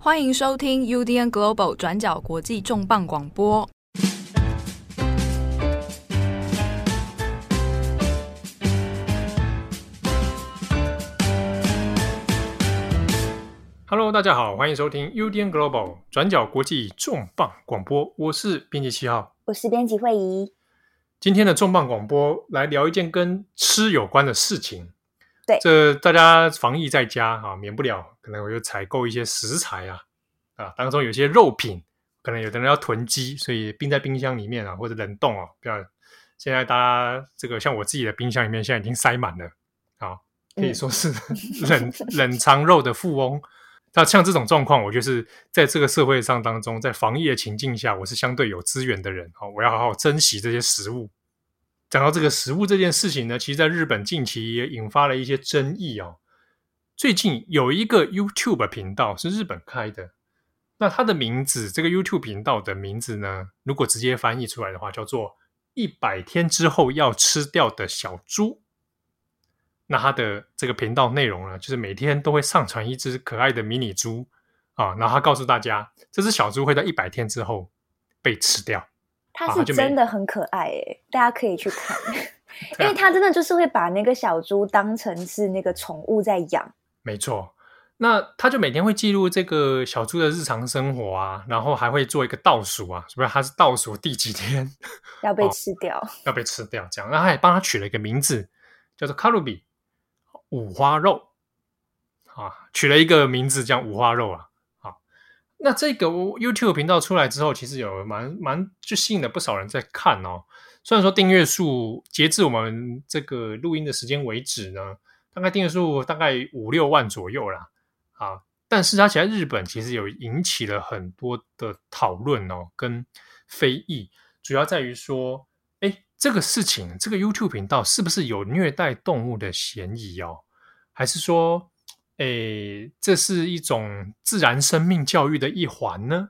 欢迎收听 UDN Global 转角国际重磅广播。Hello，大家好，欢迎收听 UDN Global 转角国际重磅广播。我是编辑七号，我是编辑惠仪。今天的重磅广播来聊一件跟吃有关的事情。对，这大家防疫在家啊，免不了可能我就采购一些食材啊，啊，当中有些肉品，可能有的人要囤积，所以冰在冰箱里面啊，或者冷冻啊。不要，现在大家这个像我自己的冰箱里面，现在已经塞满了啊，可以说是 冷、嗯、冷藏肉的富翁。那像这种状况，我就是在这个社会上当中，在防疫的情境下，我是相对有资源的人，我要好好珍惜这些食物。讲到这个食物这件事情呢，其实在日本近期也引发了一些争议哦。最近有一个 YouTube 频道是日本开的，那它的名字，这个 YouTube 频道的名字呢，如果直接翻译出来的话，叫做“一百天之后要吃掉的小猪”。那它的这个频道内容呢，就是每天都会上传一只可爱的迷你猪啊，然后他告诉大家，这只小猪会在一百天之后被吃掉。它是真的很可爱诶，大家可以去看，因为它真的就是会把那个小猪当成是那个宠物在养。没错，那他就每天会记录这个小猪的日常生活啊，然后还会做一个倒数啊，是不是？他是倒数第几天 要被吃掉？哦，要被吃掉这样，那他也帮他取了一个名字，叫做卡路比五花肉啊，取了一个名字叫五花肉啊。那这个 YouTube 频道出来之后，其实有蛮蛮就吸引了不少人在看哦。虽然说订阅数截至我们这个录音的时间为止呢，大概订阅数大概五六万左右啦，啊，但是它其实日本其实有引起了很多的讨论哦，跟非议，主要在于说，哎，这个事情这个 YouTube 频道是不是有虐待动物的嫌疑哦？还是说，诶，这是一种自然生命教育的一环呢。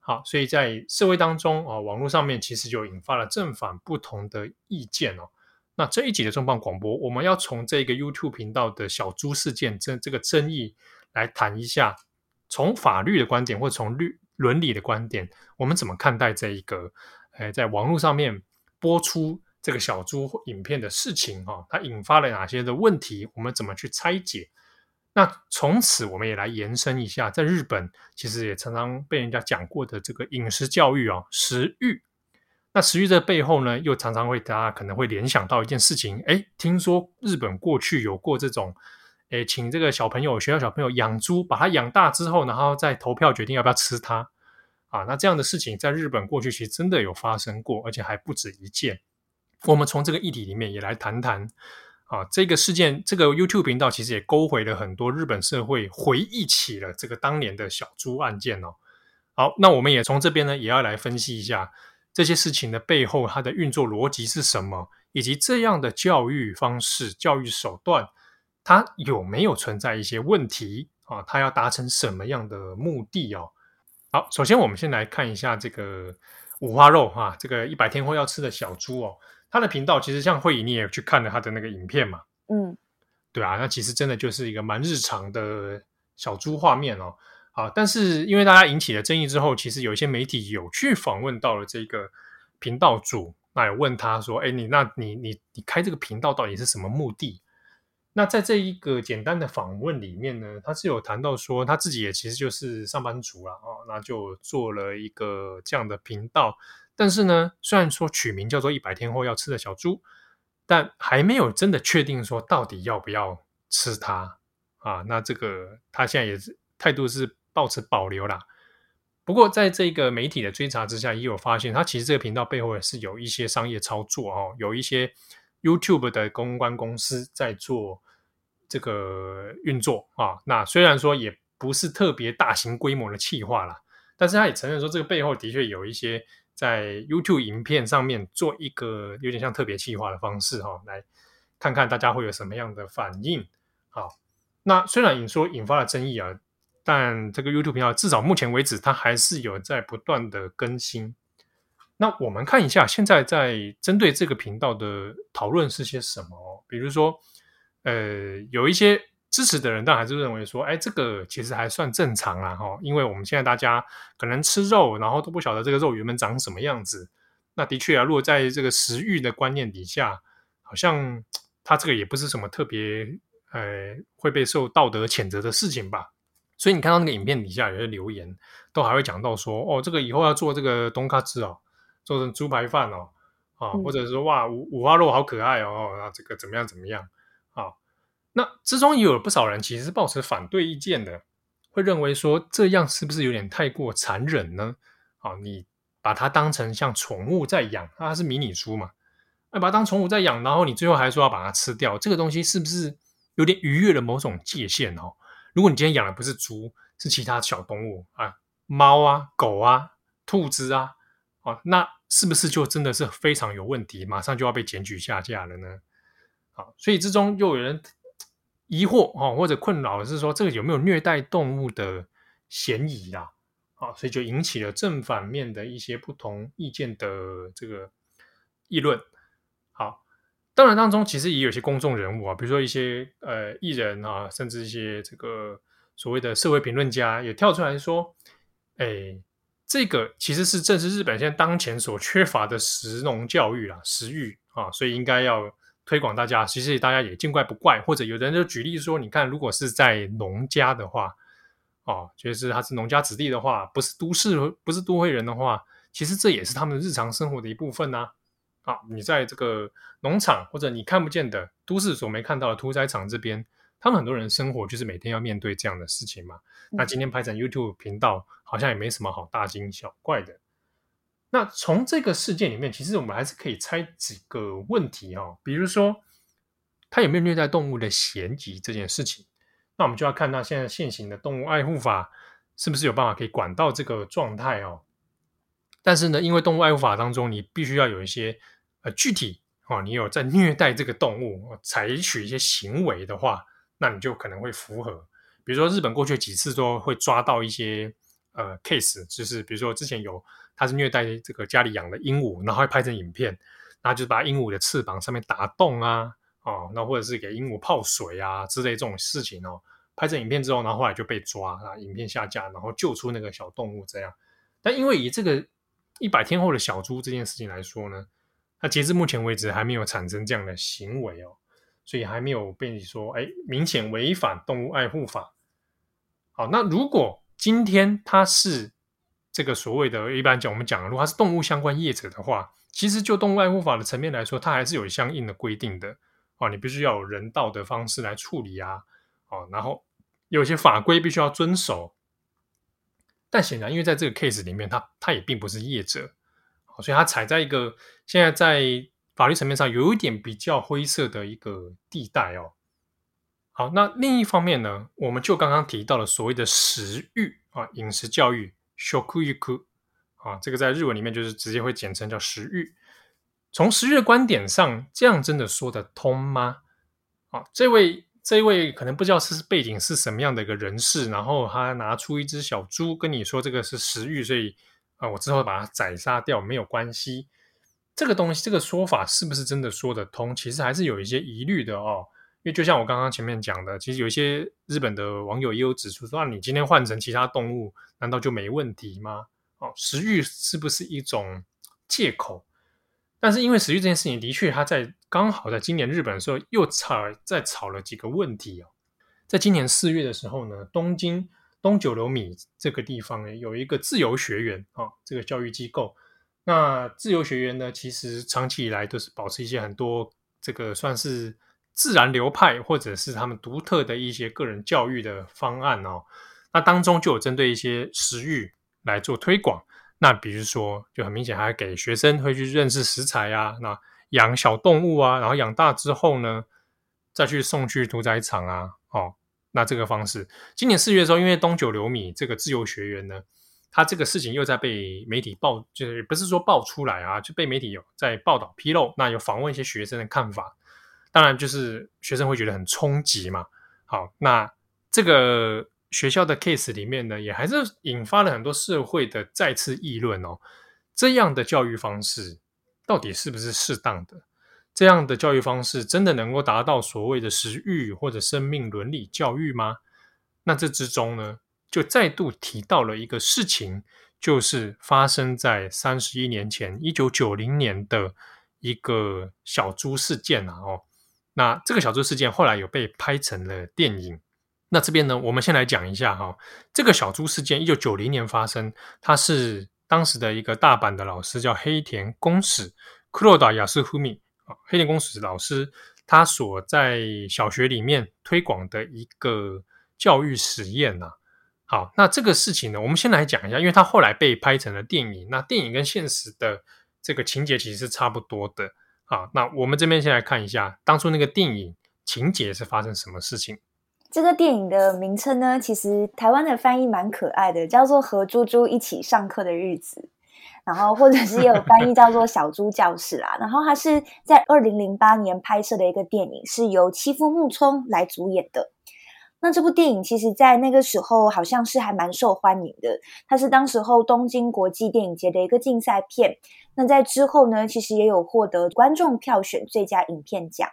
好，所以在社会当中啊，网络上面其实就引发了正反不同的意见哦。那这一集的重磅广播，我们要从这个 YouTube 频道的小猪事件这这个争议来谈一下，从法律的观点或从律伦理的观点，我们怎么看待这一个诶，在网络上面播出这个小猪影片的事情哈？它引发了哪些的问题？我们怎么去拆解？那从此，我们也来延伸一下，在日本其实也常常被人家讲过的这个饮食教育啊，食欲。那食欲的背后呢，又常常会大家可能会联想到一件事情，诶，听说日本过去有过这种，诶，请这个小朋友学校小朋友养猪，把它养大之后，然后再投票决定要不要吃它啊。那这样的事情在日本过去其实真的有发生过，而且还不止一件。我们从这个议题里面也来谈谈。啊，这个事件，这个 YouTube 频道其实也勾回了很多日本社会，回忆起了这个当年的小猪案件哦。好，那我们也从这边呢，也要来分析一下这些事情的背后，它的运作逻辑是什么，以及这样的教育方式、教育手段，它有没有存在一些问题啊？它要达成什么样的目的哦？好，首先我们先来看一下这个五花肉哈、啊，这个一百天后要吃的小猪哦。他的频道其实像慧仪，你也去看了他的那个影片嘛？嗯，对啊，那其实真的就是一个蛮日常的小猪画面哦。啊，但是因为大家引起了争议之后，其实有一些媒体有去访问到了这个频道主，那有问他说：“哎，你那你你你开这个频道到底是什么目的？”那在这一个简单的访问里面呢，他是有谈到说他自己也其实就是上班族啦，哦，那就做了一个这样的频道。但是呢，虽然说取名叫做“一百天后要吃的小猪”，但还没有真的确定说到底要不要吃它啊。那这个他现在也是态度是保持保留啦。不过在这个媒体的追查之下，也有发现他其实这个频道背后也是有一些商业操作哦，有一些 YouTube 的公关公司在做这个运作啊。那虽然说也不是特别大型规模的企划啦，但是他也承认说这个背后的确有一些。在 YouTube 影片上面做一个有点像特别企划的方式哈、哦，来看看大家会有什么样的反应。好，那虽然你说引发了争议啊，但这个 YouTube 频道至少目前为止，它还是有在不断的更新。那我们看一下现在在针对这个频道的讨论是些什么？比如说，呃，有一些支持的人，但还是认为说，哎，这个其实还算正常啦，哈，因为我们现在大家可能吃肉，然后都不晓得这个肉原本长什么样子。那的确啊，如果在这个食欲的观念底下，好像 它这个也不是什么特别，呃，会被受道德谴责的事情吧。所以你看到那个影片底下有些留言，都还会讲到说，哦，这个以后要做这个东卡汁哦，做成猪排饭哦，啊，或者是说哇，五五花肉好可爱哦，那这个怎么样怎么样啊？那之中也有不少人其实是抱持反对意见的，会认为说这样是不是有点太过残忍呢？啊，你把它当成像宠物在养，它是迷你猪嘛，那把它当宠物在养，然后你最后还说要把它吃掉，这个东西是不是有点逾越了某种界限哦？如果你今天养的不是猪，是其他小动物啊，猫啊、狗啊、兔子啊，啊，那是不是就真的是非常有问题，马上就要被检举下架了呢？啊，所以之中又有人。疑惑啊，或者困扰是说，这个有没有虐待动物的嫌疑啦？啊，所以就引起了正反面的一些不同意见的这个议论。好，当然当中其实也有些公众人物啊，比如说一些呃艺人啊，甚至一些这个所谓的社会评论家也跳出来说，哎，这个其实是正是日本现在当前所缺乏的食农教育啦，食育啊，所以应该要。推广大家，其实大家也见怪不怪，或者有的人就举例说，你看，如果是在农家的话，哦，就是他是农家子弟的话，不是都市，不是都会人的话，其实这也是他们日常生活的一部分呐、啊。啊，你在这个农场或者你看不见的都市所没看到的屠宰场这边，他们很多人生活就是每天要面对这样的事情嘛。嗯、那今天拍成 YouTube 频道，好像也没什么好大惊小怪的。那从这个事件里面，其实我们还是可以猜几个问题哦，比如说他有没有虐待动物的嫌疑这件事情，那我们就要看到现在现行的动物爱护法是不是有办法可以管到这个状态哦。但是呢，因为动物爱护法当中，你必须要有一些呃具体哦，你有在虐待这个动物，采取一些行为的话，那你就可能会符合。比如说日本过去几次都会抓到一些呃 case，就是比如说之前有。他是虐待这个家里养的鹦鹉，然后会拍成影片，然后就把鹦鹉的翅膀上面打洞啊，哦，那或者是给鹦鹉泡水啊之类这种事情哦，拍成影片之后，然后后来就被抓啊，影片下架，然后救出那个小动物这样。但因为以这个一百天后的小猪这件事情来说呢，它截至目前为止还没有产生这样的行为哦，所以还没有被你说哎明显违反动物爱护法。好，那如果今天他是。这个所谓的，一般讲，我们讲，如果他是动物相关业者的话，其实就动物爱护法的层面来说，它还是有相应的规定的哦。你必须要有人道的方式来处理啊，哦，然后有些法规必须要遵守。但显然，因为在这个 case 里面，他他也并不是业者，所以他踩在一个现在在法律层面上有一点比较灰色的一个地带哦。好，那另一方面呢，我们就刚刚提到了所谓的食欲啊，饮食教育。shoku yoku 啊，这个在日文里面就是直接会简称叫食欲。从食欲的观点上，这样真的说得通吗？啊，这位这位可能不知道是背景是什么样的一个人士，然后他拿出一只小猪跟你说这个是食欲，所以啊，我之后把它宰杀掉没有关系。这个东西，这个说法是不是真的说得通？其实还是有一些疑虑的哦。因为就像我刚刚前面讲的，其实有一些日本的网友也有指出说，那你今天换成其他动物，难道就没问题吗？哦，食欲是不是一种借口？但是因为食欲这件事情，的确它在刚好在今年日本的时候又炒，再炒了几个问题哦。在今年四月的时候呢，东京东九流米这个地方呢，有一个自由学园啊，这个教育机构。那自由学园呢，其实长期以来都是保持一些很多这个算是。自然流派，或者是他们独特的一些个人教育的方案哦，那当中就有针对一些食育来做推广。那比如说，就很明显，还给学生会去认识食材啊，那养小动物啊，然后养大之后呢，再去送去屠宰场啊，哦，那这个方式，今年四月的时候，因为东九流米这个自由学员呢，他这个事情又在被媒体报，就是不是说爆出来啊，就被媒体有在报道披露，那有访问一些学生的看法。当然，就是学生会觉得很冲击嘛。好，那这个学校的 case 里面呢，也还是引发了很多社会的再次议论哦。这样的教育方式到底是不是适当的？这样的教育方式真的能够达到所谓的食育或者生命伦理教育吗？那这之中呢，就再度提到了一个事情，就是发生在三十一年前，一九九零年的一个小猪事件啊。哦，那这个小猪事件后来有被拍成了电影。那这边呢，我们先来讲一下哈、哦，这个小猪事件一九九零年发生，它是当时的一个大阪的老师叫黑田公使黒田康文啊，黑田公使老师他所在小学里面推广的一个教育实验呐、啊。好，那这个事情呢，我们先来讲一下，因为它后来被拍成了电影，那电影跟现实的这个情节其实是差不多的。好，那我们这边先来看一下当初那个电影情节是发生什么事情。这个电影的名称呢，其实台湾的翻译蛮可爱的，叫做《和猪猪一起上课的日子》，然后或者是也有翻译叫做《小猪教室》啦。然后它是在二零零八年拍摄的一个电影，是由七夫木聪来主演的。那这部电影其实，在那个时候好像是还蛮受欢迎的，它是当时候东京国际电影节的一个竞赛片。那在之后呢，其实也有获得观众票选最佳影片奖。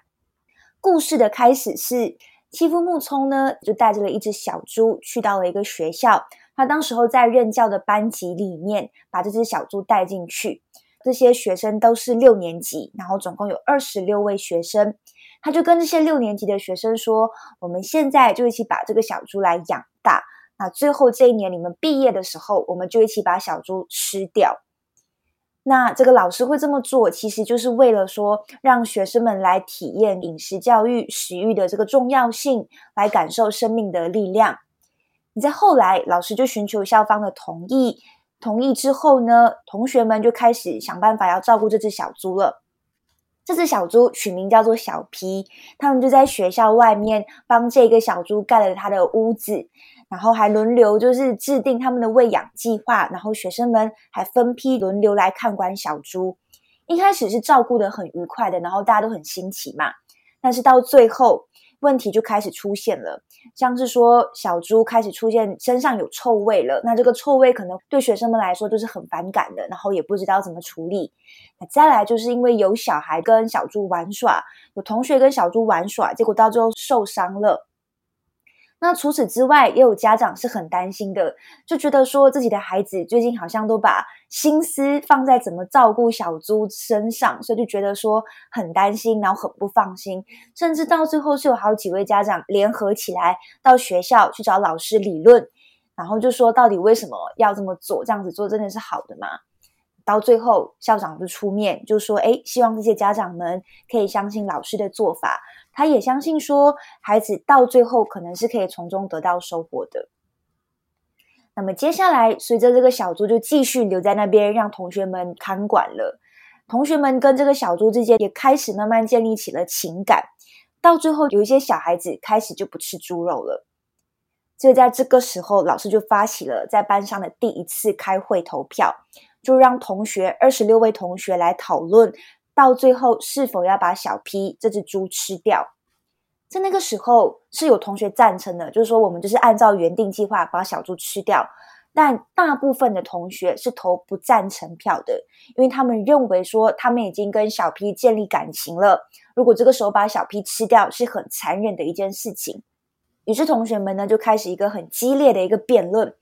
故事的开始是。妻夫木聪呢，就带着了一只小猪去到了一个学校。他当时候在任教的班级里面，把这只小猪带进去。这些学生都是六年级，然后总共有二十六位学生。他就跟这些六年级的学生说：“我们现在就一起把这个小猪来养大。那最后这一年你们毕业的时候，我们就一起把小猪吃掉。”那这个老师会这么做，其实就是为了说，让学生们来体验饮食教育、食欲的这个重要性，来感受生命的力量。你在后来，老师就寻求校方的同意，同意之后呢，同学们就开始想办法要照顾这只小猪了。这只小猪取名叫做小 P，他们就在学校外面帮这个小猪盖了他的屋子。然后还轮流就是制定他们的喂养计划，然后学生们还分批轮流来看管小猪。一开始是照顾得很愉快的，然后大家都很新奇嘛。但是到最后，问题就开始出现了，像是说小猪开始出现身上有臭味了，那这个臭味可能对学生们来说都是很反感的，然后也不知道怎么处理。那再来就是因为有小孩跟小猪玩耍，有同学跟小猪玩耍，结果到最后受伤了。那除此之外，也有家长是很担心的，就觉得说自己的孩子最近好像都把心思放在怎么照顾小猪身上，所以就觉得说很担心，然后很不放心，甚至到最后是有好几位家长联合起来到学校去找老师理论，然后就说到底为什么要这么做？这样子做真的是好的吗？到最后校长就出面就说：“诶，希望这些家长们可以相信老师的做法。”他也相信说，孩子到最后可能是可以从中得到收获的。那么接下来，随着这个小猪就继续留在那边，让同学们看管了。同学们跟这个小猪之间也开始慢慢建立起了情感。到最后，有一些小孩子开始就不吃猪肉了。所以在这个时候，老师就发起了在班上的第一次开会投票，就让同学二十六位同学来讨论。到最后，是否要把小 P 这只猪吃掉？在那个时候，是有同学赞成的，就是说我们就是按照原定计划把小猪吃掉。但大部分的同学是投不赞成票的，因为他们认为说他们已经跟小 P 建立感情了，如果这个时候把小 P 吃掉，是很残忍的一件事情。于是同学们呢就开始一个很激烈的一个辩论，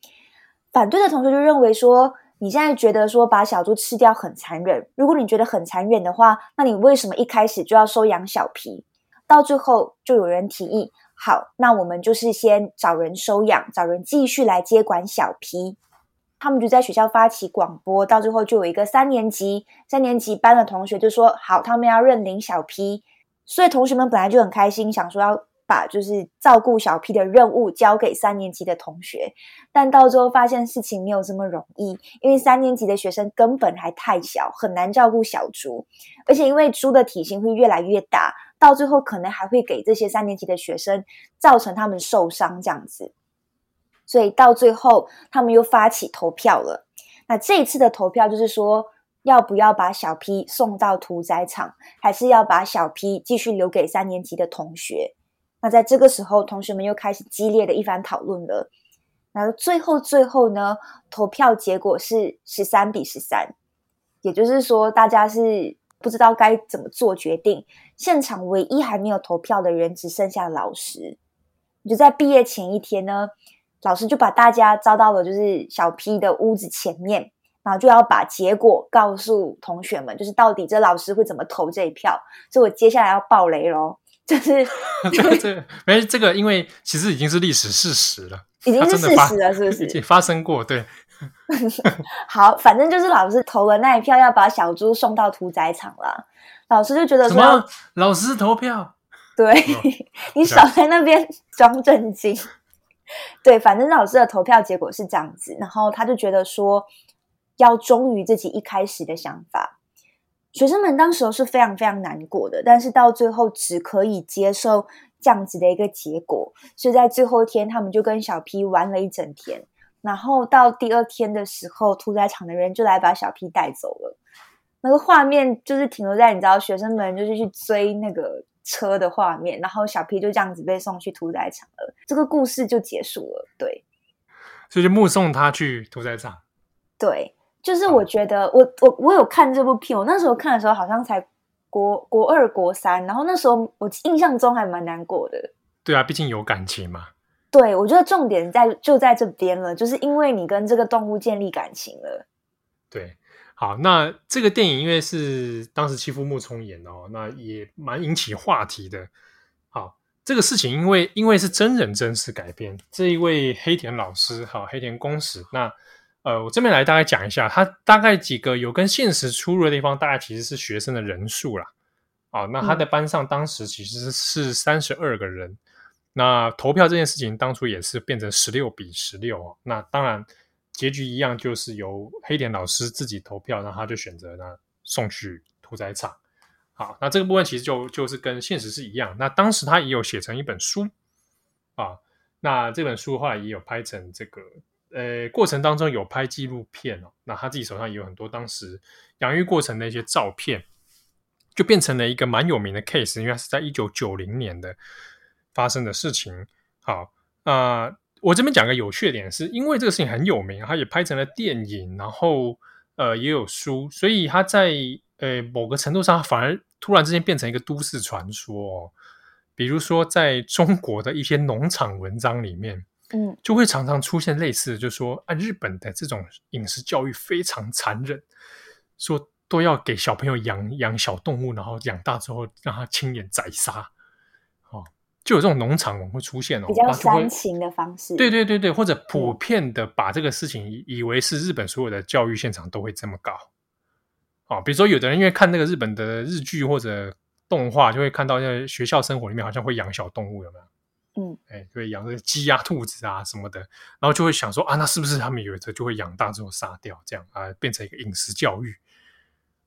反对的同学就认为说。你现在觉得说把小猪吃掉很残忍，如果你觉得很残忍的话，那你为什么一开始就要收养小皮到最后就有人提议，好，那我们就是先找人收养，找人继续来接管小皮。他们就在学校发起广播，到最后就有一个三年级三年级班的同学就说，好，他们要认领小皮。所以同学们本来就很开心，想说要。把就是照顾小 P 的任务交给三年级的同学，但到最后发现事情没有这么容易，因为三年级的学生根本还太小，很难照顾小猪，而且因为猪的体型会越来越大，到最后可能还会给这些三年级的学生造成他们受伤这样子，所以到最后他们又发起投票了。那这一次的投票就是说，要不要把小 P 送到屠宰场，还是要把小 P 继续留给三年级的同学？那在这个时候，同学们又开始激烈的一番讨论了。然后最后最后呢，投票结果是十三比十三，也就是说，大家是不知道该怎么做决定。现场唯一还没有投票的人只剩下老师。就在毕业前一天呢，老师就把大家招到了就是小 P 的屋子前面，然后就要把结果告诉同学们，就是到底这老师会怎么投这一票。所以我接下来要爆雷喽。就是 这个这个没这个，因为其实已经是历史事实了，已经是事实了，是不是？已经发生过，对。好，反正就是老师投了那一票，要把小猪送到屠宰场了。老师就觉得说，什么？老师投票？对，哦、你少在那边装正经。对，反正老师的投票结果是这样子，然后他就觉得说，要忠于自己一开始的想法。学生们当时是非常非常难过的，但是到最后只可以接受这样子的一个结果，所以在最后一天，他们就跟小 P 玩了一整天，然后到第二天的时候，屠宰场的人就来把小 P 带走了。那个画面就是停留在你知道，学生们就是去追那个车的画面，然后小 P 就这样子被送去屠宰场了，这个故事就结束了。对，所以就目送他去屠宰场。对。就是我觉得我，我我我有看这部片，我那时候看的时候好像才国国二国三，然后那时候我印象中还蛮难过的。对啊，毕竟有感情嘛。对，我觉得重点在就在这边了，就是因为你跟这个动物建立感情了。对，好，那这个电影因为是当时妻夫木聪演哦，那也蛮引起话题的。好，这个事情因为因为是真人真事改编，这一位黑田老师，好，黑田公使那。呃，我这边来大概讲一下，他大概几个有跟现实出入的地方，大概其实是学生的人数啦。啊，那他的班上当时其实是三十二个人，嗯。那投票这件事情当初也是变成十六比十六。那当然结局一样，就是由黑田老师自己投票，然后他就选择呢送去屠宰场。好，那这个部分其实就就是跟现实是一样。那当时他也有写成一本书啊，那这本书后来也有拍成这个。呃，过程当中有拍纪录片哦，那他自己手上也有很多当时养育过程的一些照片，就变成了一个蛮有名的 case，因为是在一九九零年的发生的事情。好，那、呃、我这边讲个有趣的点是，因为这个事情很有名，它也拍成了电影，然后呃也有书，所以它在呃某个程度上反而突然之间变成一个都市传说哦。比如说在中国的一些农场文章里面。嗯，就会常常出现类似的，就是说啊，日本的这种饮食教育非常残忍，说都要给小朋友养养小动物，然后养大之后让他亲眼宰杀，哦，就有这种农场文会出现哦，比较煽情的方式，对对对对，或者普遍的把这个事情以，以为是日本所有的教育现场都会这么搞，哦，比如说有的人因为看那个日本的日剧或者动画，就会看到在学校生活里面好像会养小动物，有没有？嗯，哎，会，养这鸡鸭兔子啊什么的，然后就会想说啊，那是不是他们有的就会养大之后杀掉，这样啊，变成一个饮食教育，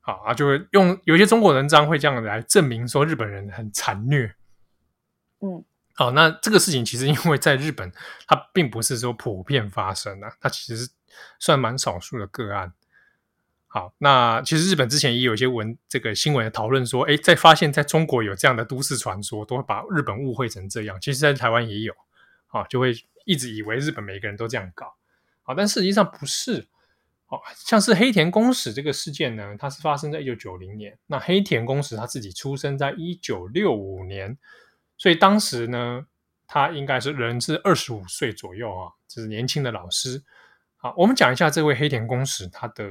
好啊，就会用有些中国文章会这样来证明说日本人很残虐，嗯，好，那这个事情其实因为在日本，它并不是说普遍发生的，它其实算蛮少数的个案。好，那其实日本之前也有一些文这个新闻的讨论说，哎，在发现在中国有这样的都市传说，都会把日本误会成这样。其实，在台湾也有，啊，就会一直以为日本每个人都这样搞，好，但实际上不是。好，像是黑田公使这个事件呢，它是发生在一九九零年。那黑田公使他自己出生在一九六五年，所以当时呢，他应该是人是二十五岁左右啊，就是年轻的老师。好，我们讲一下这位黑田公使他的。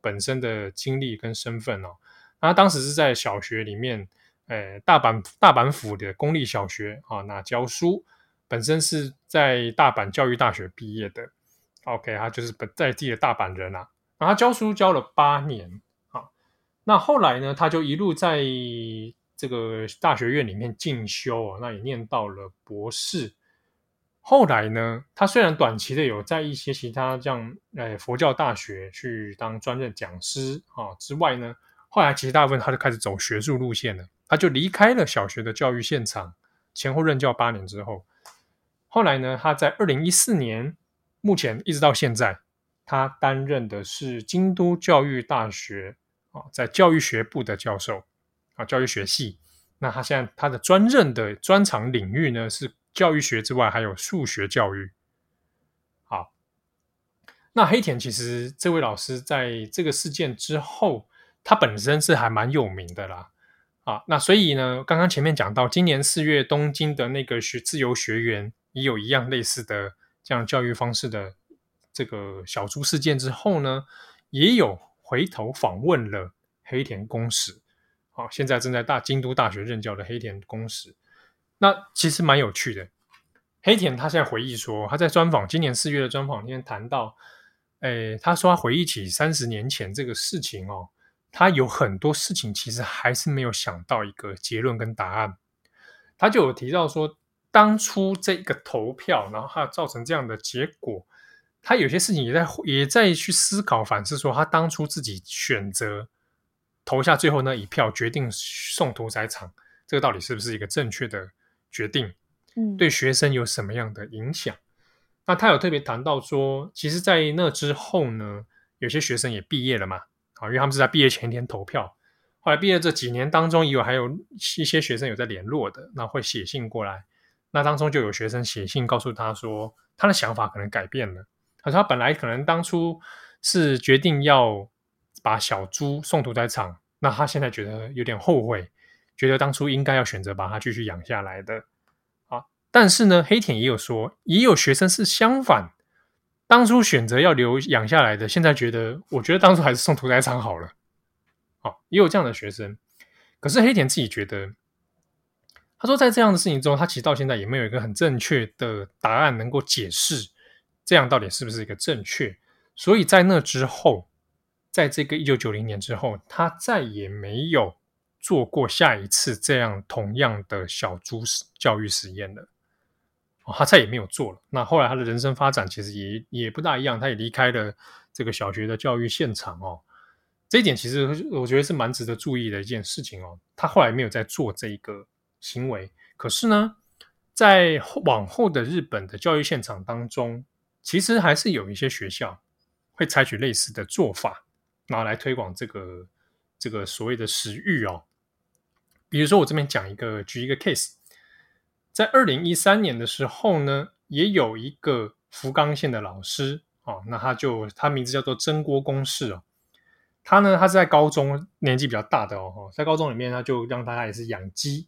本身的经历跟身份哦，那他当时是在小学里面，呃，大阪大阪府的公立小学啊，那教书，本身是在大阪教育大学毕业的，OK，他就是本在地的大阪人啊，然后教书教了八年啊，那后来呢，他就一路在这个大学院里面进修啊，那也念到了博士。后来呢，他虽然短期的有在一些其他这样，呃，佛教大学去当专任讲师啊之外呢，后来其实大部分他就开始走学术路线了，他就离开了小学的教育现场，前后任教八年之后，后来呢，他在二零一四年，目前一直到现在，他担任的是京都教育大学啊，在教育学部的教授啊，教育学系。那他现在他的专任的专长领域呢是。教育学之外，还有数学教育。好，那黑田其实这位老师在这个事件之后，他本身是还蛮有名的啦。啊，那所以呢，刚刚前面讲到，今年四月东京的那个学自由学园也有一样类似的这样教育方式的这个小猪事件之后呢，也有回头访问了黑田公使，啊，现在正在大京都大学任教的黑田公使，那其实蛮有趣的。黑田他现在回忆说，他在专访今年四月的专访里面谈到，诶，他说他回忆起三十年前这个事情哦。他有很多事情其实还是没有想到一个结论跟答案，他就有提到说，当初这个投票，然后他造成这样的结果，他有些事情也在也在去思考反思，说他当初自己选择投下最后那一票，决定送屠宰场，这个到底是不是一个正确的决定？嗯，对学生有什么样的影响？那他有特别谈到说，其实，在那之后呢，有些学生也毕业了嘛。啊，因为他们是在毕业前一天投票，后来毕业这几年当中，也有还有一些学生有在联络的，那会写信过来，那当中就有学生写信告诉他说，他的想法可能改变了。他说他本来可能当初是决定要把小猪送屠宰场，那他现在觉得有点后悔，觉得当初应该要选择把它继续养下来的。啊，但是呢，黑田也有说，也有学生是相反。当初选择要留养下来的，现在觉得，我觉得当初还是送屠宰场好了。好、哦，也有这样的学生。可是黑田自己觉得，他说在这样的事情中，他其实到现在也没有一个很正确的答案能够解释这样到底是不是一个正确。所以在那之后，在这个一九九零年之后，他再也没有做过下一次这样同样的小猪教育实验了。他再也没有做了。那后来他的人生发展其实也也不大一样，他也离开了这个小学的教育现场哦。这一点其实我觉得是蛮值得注意的一件事情哦。他后来没有再做这一个行为，可是呢，在往后的日本的教育现场当中，其实还是有一些学校会采取类似的做法，拿来推广这个这个所谓的食欲哦。比如说我这边讲一个，举一个 case。在二零一三年的时候呢，也有一个福冈县的老师哦，那他就他名字叫做蒸锅公式哦，他呢，他是在高中年纪比较大的哦，在高中里面他就让大家也是养鸡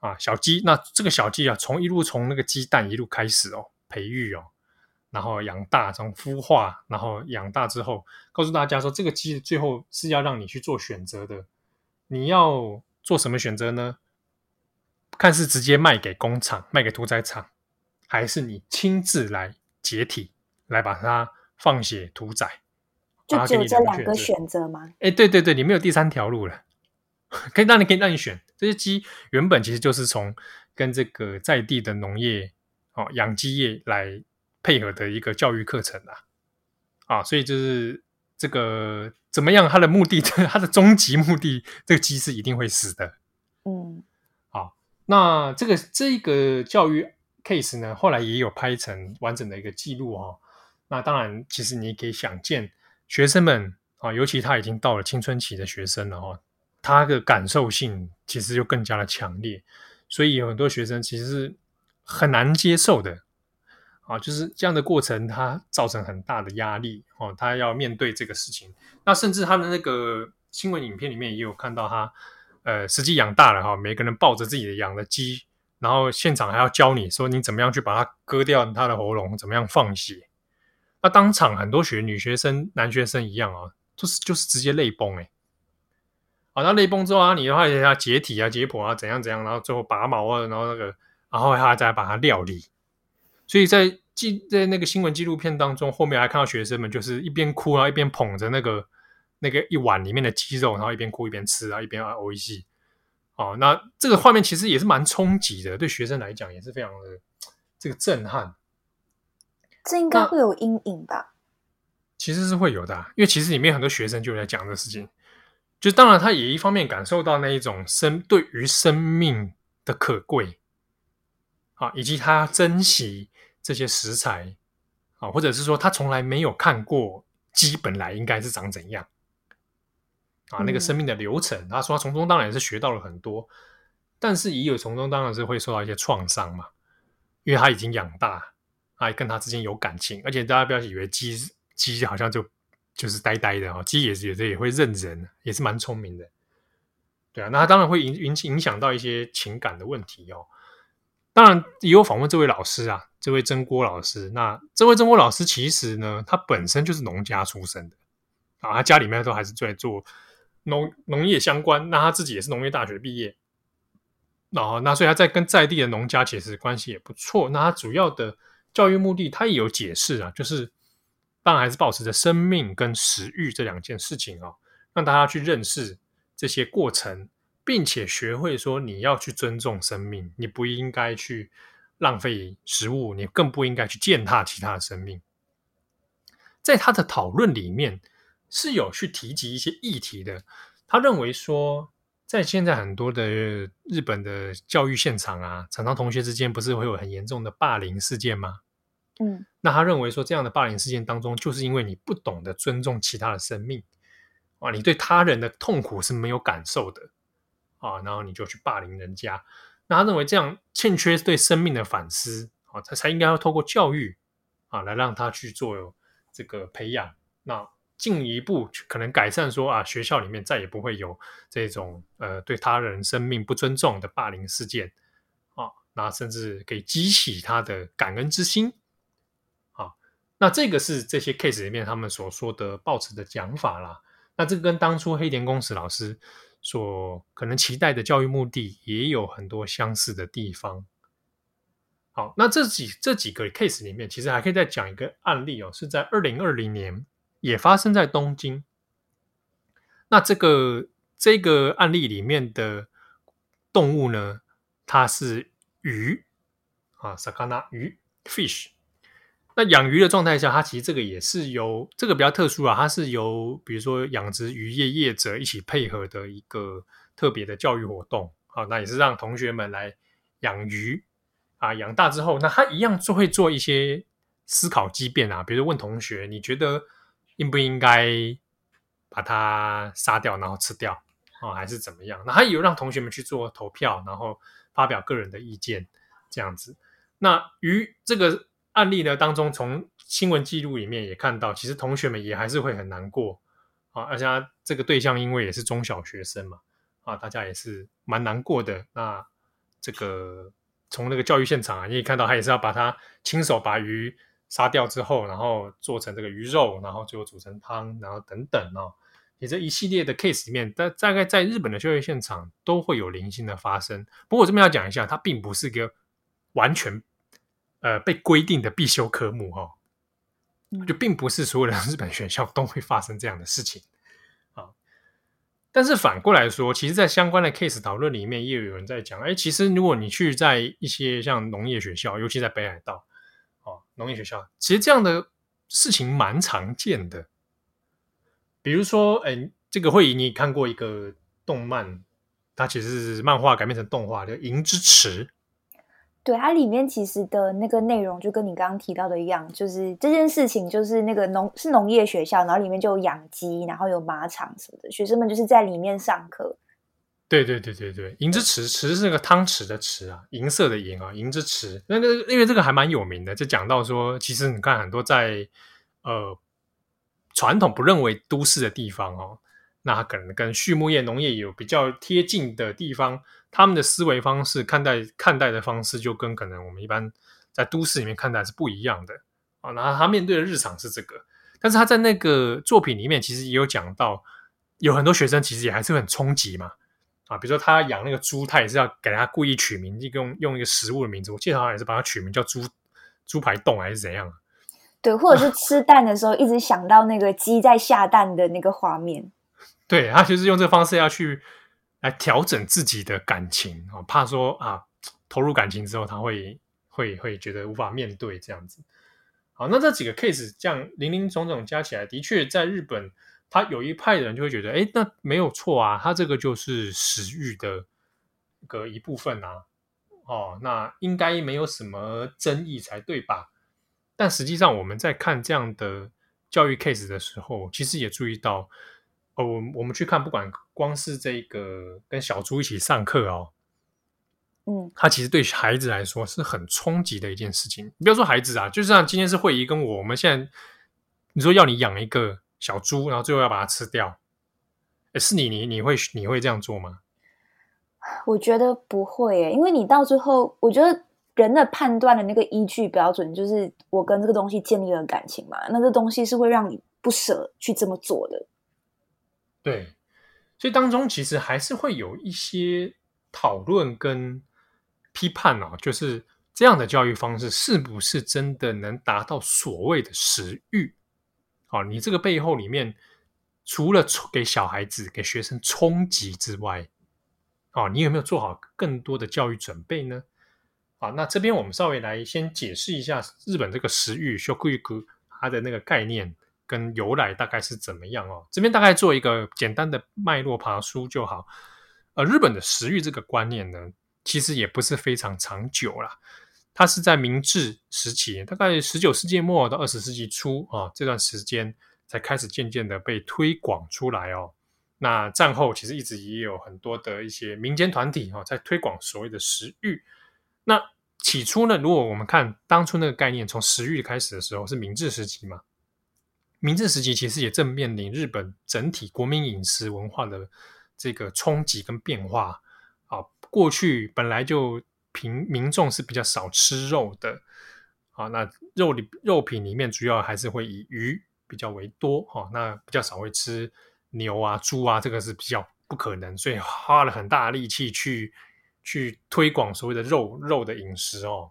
啊，小鸡，那这个小鸡啊，从一路从那个鸡蛋一路开始哦，培育哦，然后养大，从孵化，然后养大之后，告诉大家说，这个鸡最后是要让你去做选择的，你要做什么选择呢？看是直接卖给工厂、卖给屠宰场，还是你亲自来解体，来把它放血屠宰，就只有这两个选择吗？哎，对对对，你没有第三条路了。可以让你可以让你选，这些鸡原本其实就是从跟这个在地的农业哦养鸡业来配合的一个教育课程啊。啊，所以就是这个怎么样？他的目的，他的终极目的，这个鸡是一定会死的。嗯。好那这个这个教育 case 呢，后来也有拍成完整的一个记录哦。那当然，其实你可以想见，学生们啊，尤其他已经到了青春期的学生了哈，他的感受性其实就更加的强烈，所以有很多学生其实是很难接受的啊，就是这样的过程，他造成很大的压力哦，他要面对这个事情。那甚至他的那个新闻影片里面也有看到他。呃，实际养大了哈，每个人抱着自己的养的鸡，然后现场还要教你说你怎么样去把它割掉它的喉咙，怎么样放血。那当场很多学女学生、男学生一样啊，就是就是直接泪崩哎。好，那泪崩之后啊，你的话要解体啊、解剖啊，怎样怎样，然后最后拔毛啊，然后那个，然后他再把它料理。所以在记在那个新闻纪录片当中，后面还看到学生们就是一边哭然后，一边捧着那个。那个一碗里面的鸡肉，然后一边哭一边吃啊，一边啊呕一气，哦，那这个画面其实也是蛮冲击的，对学生来讲也是非常的这个震撼。这应该会有阴影吧？其实是会有的啊，因为其实里面很多学生就在讲这个事情，就当然他也一方面感受到那一种生对于生命的可贵啊，以及他珍惜这些食材啊，或者是说他从来没有看过鸡本来应该是长怎样。啊，那个生命的流程，嗯、他说他从中当然也是学到了很多，但是也有从中当然是会受到一些创伤嘛，因为他已经养大，还跟他之间有感情，而且大家不要以为鸡鸡好像就就是呆呆的哦，鸡也是有的也会认人，也是蛮聪明的。对啊，那他当然会影影影响到一些情感的问题哦。当然也有访问这位老师啊，这位真锅老师。那这位真锅老师其实呢，他本身就是农家出身的啊，他家里面都还是在做农农业相关。那他自己也是农业大学毕业，然后那所以他在跟在地的农家其实关系也不错。那他主要的教育目的，他也有解释啊，就是当然还是保持着生命跟食欲这两件事情啊，让大家去认识。这些过程，并且学会说你要去尊重生命，你不应该去浪费食物，你更不应该去践踏其他的生命。在他的讨论里面是有去提及一些议题的。他认为说，在现在很多的日本的教育现场啊，常常同学之间不是会有很严重的霸凌事件吗？嗯，那他认为说，这样的霸凌事件当中，就是因为你不懂得尊重其他的生命。啊，你对他人的痛苦是没有感受的啊，然后你就去霸凌人家，那他认为这样欠缺对生命的反思啊，他才应该要透过教育啊来让他去做这个培养，那进一步可能改善说啊，学校里面再也不会有这种呃对他人生命不尊重的霸凌事件啊，那甚至可以激起他的感恩之心啊，那这个是这些 case 里面他们所说的抱持的讲法啦。那这个跟当初黑田公使老师所可能期待的教育目的也有很多相似的地方。好，那这几这几个 case 里面，其实还可以再讲一个案例哦，是在二零二零年也发生在东京。那这个这个案例里面的动物呢，它是鱼啊，sakana 鱼 fish。那养鱼的状态下，它其实这个也是由这个比较特殊啊，它是由比如说养殖渔业业者一起配合的一个特别的教育活动。好，那也是让同学们来养鱼啊，养大之后，那他一样就会做一些思考激辩啊，比如说问同学，你觉得应不应该把它杀掉然后吃掉啊，还是怎么样？那他也有让同学们去做投票，然后发表个人的意见这样子。那鱼这个。案例呢当中，从新闻记录里面也看到，其实同学们也还是会很难过啊，而且他这个对象因为也是中小学生嘛，啊，大家也是蛮难过的。那这个从那个教育现场啊，你也看到他也是要把他亲手把鱼杀掉之后，然后做成这个鱼肉，然后最后煮成汤，然后等等哦。你这一系列的 case 里面，大大概在日本的教育现场都会有零星的发生。不过我这边要讲一下，它并不是个完全。呃，被规定的必修科目哈、哦，就并不是所有的日本学校都会发生这样的事情啊。但是反过来说，其实，在相关的 case 讨论里面，也有人在讲，哎，其实如果你去在一些像农业学校，尤其在北海道哦，农业学校，其实这样的事情蛮常见的。比如说，哎，这个会议你看过一个动漫，它其实是漫画改编成动画的《银之匙》。对，它里面其实的那个内容就跟你刚刚提到的一样，就是这件事情就是那个农是农业学校，然后里面就有养鸡，然后有马场什么的，学生们就是在里面上课。对对对对对，银之匙，匙是那个汤匙的匙啊，银色的银啊，银之池。那个因为这个还蛮有名的，就讲到说，其实你看很多在呃传统不认为都市的地方哦，那可能跟畜牧业、农业有比较贴近的地方。他们的思维方式、看待看待的方式，就跟可能我们一般在都市里面看待是不一样的啊。然后他面对的日常是这个，但是他在那个作品里面其实也有讲到，有很多学生其实也还是很冲击嘛啊。比如说他养那个猪，他也是要给他故意取名，用用一个食物的名字。我记得好像也是把它取名叫猪猪排冻还是怎样？对，或者是吃蛋的时候一直想到那个鸡在下蛋的那个画面。对，他就是用这个方式要去。来调整自己的感情啊，怕说啊，投入感情之后他会会会觉得无法面对这样子。好，那这几个 case 这样林林总总加起来，的确在日本，他有一派的人就会觉得，哎，那没有错啊，他这个就是食欲的个一部分啊，哦，那应该没有什么争议才对吧？但实际上我们在看这样的教育 case 的时候，其实也注意到。哦，我我们去看，不管光是这个跟小猪一起上课哦，嗯，他其实对孩子来说是很冲击的一件事情。你不要说孩子啊，就像今天是慧仪跟我，我们现在你说要你养一个小猪，然后最后要把它吃掉。诶，是你，你你会你会这样做吗？我觉得不会耶，因为你到最后，我觉得人的判断的那个依据标准，就是我跟这个东西建立了感情嘛，那这东西是会让你不舍去这么做的。对，所以当中其实还是会有一些讨论跟批判哦，就是这样的教育方式是不是真的能达到所谓的食育？哦，你这个背后里面，除了给小孩子、给学生冲击之外，哦，你有没有做好更多的教育准备呢？啊，那这边我们稍微来先解释一下日本这个食欲 shokuiku 它的那个概念跟由来大概是怎么样哦。这边大概做一个简单的脉络爬梳就好。呃，日本的食欲这个观念呢，其实也不是非常长久啦，它是在明治时期，大概十九世纪末到二十世纪初啊这段时间。才开始渐渐的被推广出来哦。那战后其实一直也有很多的一些民间团体哈，在推广所谓的食欲。那起初呢，如果我们看当初那个概念，从食欲开始的时候是明治时期嘛。明治时期其实也正面临日本整体国民饮食文化的这个冲击跟变化啊。过去本来就平民众是比较少吃肉的啊，那肉里肉品里面主要还是会以鱼。比较为多哈，那比较少会吃牛啊、猪啊，这个是比较不可能，所以花了很大的力气去去推广所谓的肉肉的饮食哦。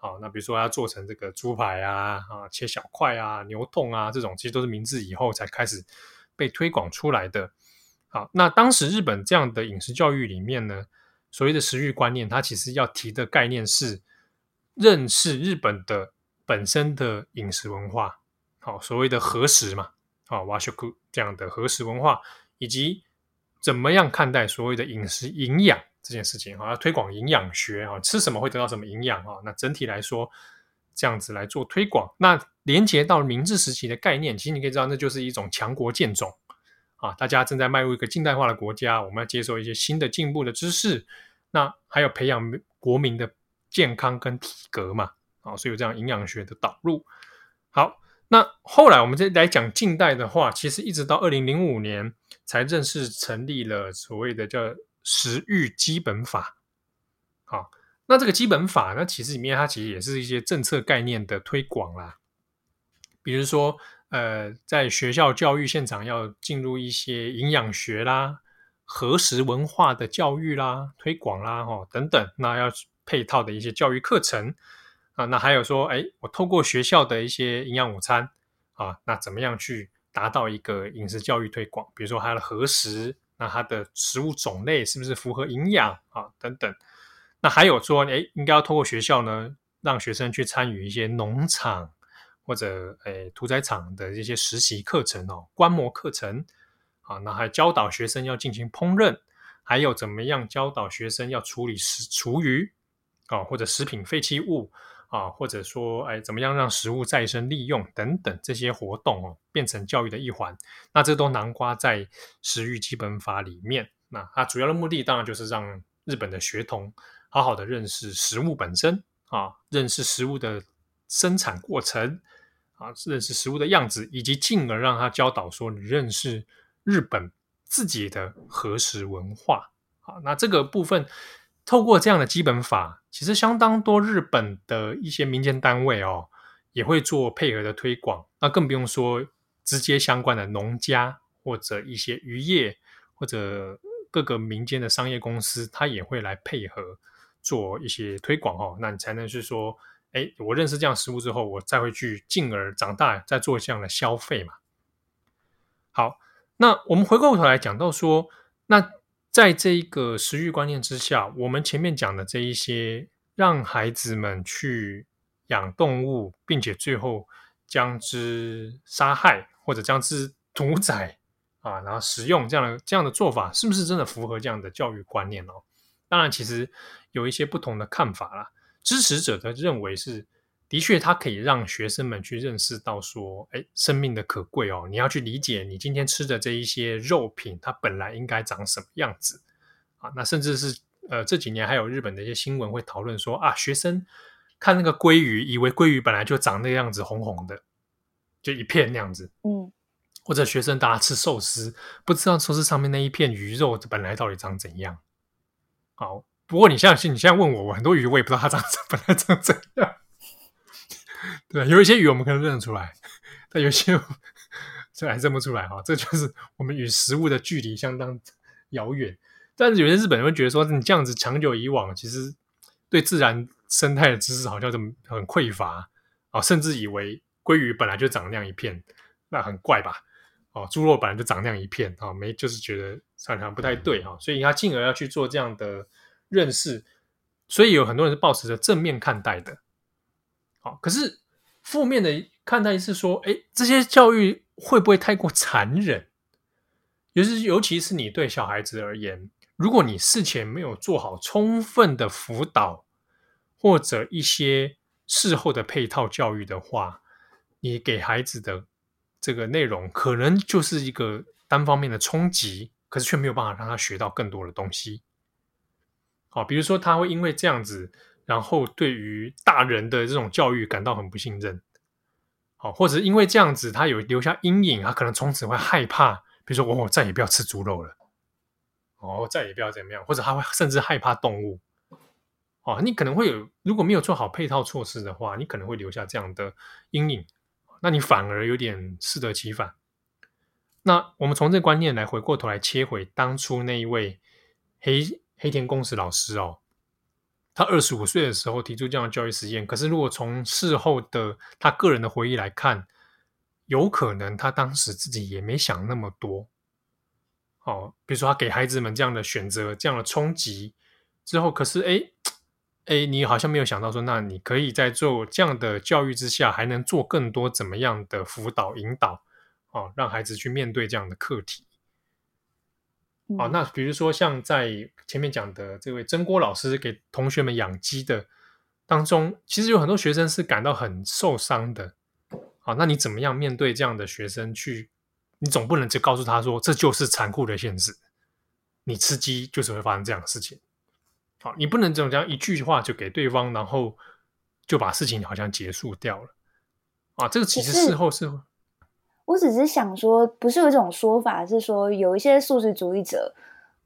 好，那比如说要做成这个猪排啊、啊切小块啊、牛丼啊这种，其实都是明治以后才开始被推广出来的。好，那当时日本这样的饮食教育里面呢，所谓的食育观念，它其实要提的概念是认识日本的本身的饮食文化。好，所谓的和食嘛，啊，和食这样的和食文化，以及怎么样看待所谓的饮食营养这件事情，啊，要推广营养学啊，吃什么会得到什么营养啊？那整体来说，这样子来做推广，那连接到明治时期的概念，其实你可以知道，那就是一种强国建种啊，大家正在迈入一个近代化的国家，我们要接受一些新的进步的知识，那还有培养国民的健康跟体格嘛，啊，所以有这样营养学的导入，好。那后来我们再来讲近代的话，其实一直到二零零五年才正式成立了所谓的叫食育基本法。好，那这个基本法呢，其实里面它其实也是一些政策概念的推广啦。比如说，呃，在学校教育现场要进入一些营养学啦、和食文化的教育啦、推广啦，哦等等，那要配套的一些教育课程。啊，那还有说，哎，我透过学校的一些营养午餐啊，那怎么样去达到一个饮食教育推广？比如说它的核食，那它的食物种类是不是符合营养啊？等等。那还有说，哎，应该要透过学校呢，让学生去参与一些农场或者哎屠宰场的一些实习课程哦，观摩课程啊，那还教导学生要进行烹饪，还有怎么样教导学生要处理食厨余啊，或者食品废弃物。啊，或者说，哎，怎么样让食物再生利用等等这些活动哦，变成教育的一环，那这都囊括在食育基本法里面。那它主要的目的当然就是让日本的学童好好的认识食物本身啊，认识食物的生产过程啊，认识食物的样子，以及进而让他教导说你认识日本自己的和食文化。好，那这个部分。透过这样的基本法，其实相当多日本的一些民间单位哦，也会做配合的推广。那更不用说直接相关的农家或者一些渔业或者各个民间的商业公司，它也会来配合做一些推广哦。那你才能是说，哎，我认识这样食物之后，我再会去进而长大再做这样的消费嘛。好，那我们回过头来讲到说，那。在这一个食育观念之下，我们前面讲的这一些，让孩子们去养动物，并且最后将之杀害或者将之屠宰啊，然后食用这样的这样的做法，是不是真的符合这样的教育观念哦？当然，其实有一些不同的看法啦。支持者的认为是。的确，它可以让学生们去认识到说，哎，生命的可贵哦。你要去理解，你今天吃的这一些肉品，它本来应该长什么样子啊？那甚至是呃，这几年还有日本的一些新闻会讨论说啊，学生看那个鲑鱼，以为鲑鱼本来就长那个样子，红红的，就一片那样子，嗯，或者学生大家吃寿司，不知道寿司上面那一片鱼肉本来到底长怎样。好，不过你现在你现在问我，我很多鱼我也不知道它长 本来长怎样。对，有一些鱼我们可能认得出来，但有些 这还认不出来哈。这就是我们与食物的距离相当遥远。但是有些日本人会觉得说，你这样子长久以往，其实对自然生态的知识好像就很匮乏啊，甚至以为鲑鱼本来就长那样一片，那很怪吧？哦，猪肉本来就长那样一片啊，没就是觉得好像不太对哈，所以他进而要去做这样的认识，所以有很多人是抱持着正面看待的，好，可是负面的看待是说，哎，这些教育会不会太过残忍？尤其尤其是你对小孩子而言，如果你事前没有做好充分的辅导，或者一些事后的配套教育的话，你给孩子的。这个内容可能就是一个单方面的冲击，可是却没有办法让他学到更多的东西。好，比如说他会因为这样子，然后对于大人的这种教育感到很不信任。好，或者因为这样子，他有留下阴影，他可能从此会害怕，比如说我、再也不要吃猪肉了，哦，再也不要怎么样，或者他会甚至害怕动物。哦，你可能会有，如果没有做好配套措施的话，你可能会留下这样的阴影。那你反而有点适得其反。那我们从这个观念来回过头来切回当初那一位黑黑田公司老师哦，他二十五岁的时候提出这样的教育实验。可是如果从事后的他个人的回忆来看，有可能他当时自己也没想那么多。哦，比如说他给孩子们这样的选择、这样的冲击之后，可是哎。哎，你好像没有想到说，那你可以在做这样的教育之下，还能做更多怎么样的辅导引导，哦，让孩子去面对这样的课题。哦，那比如说像在前面讲的这位曾郭老师给同学们养鸡的当中，其实有很多学生是感到很受伤的。好，那你怎么样面对这样的学生去？你总不能只告诉他说，这就是残酷的现实，你吃鸡就是会发生这样的事情。好，你不能这样一句话就给对方，然后就把事情好像结束掉了啊！这个其实事后是，我只是想说，不是有一种说法是说，有一些素食主义者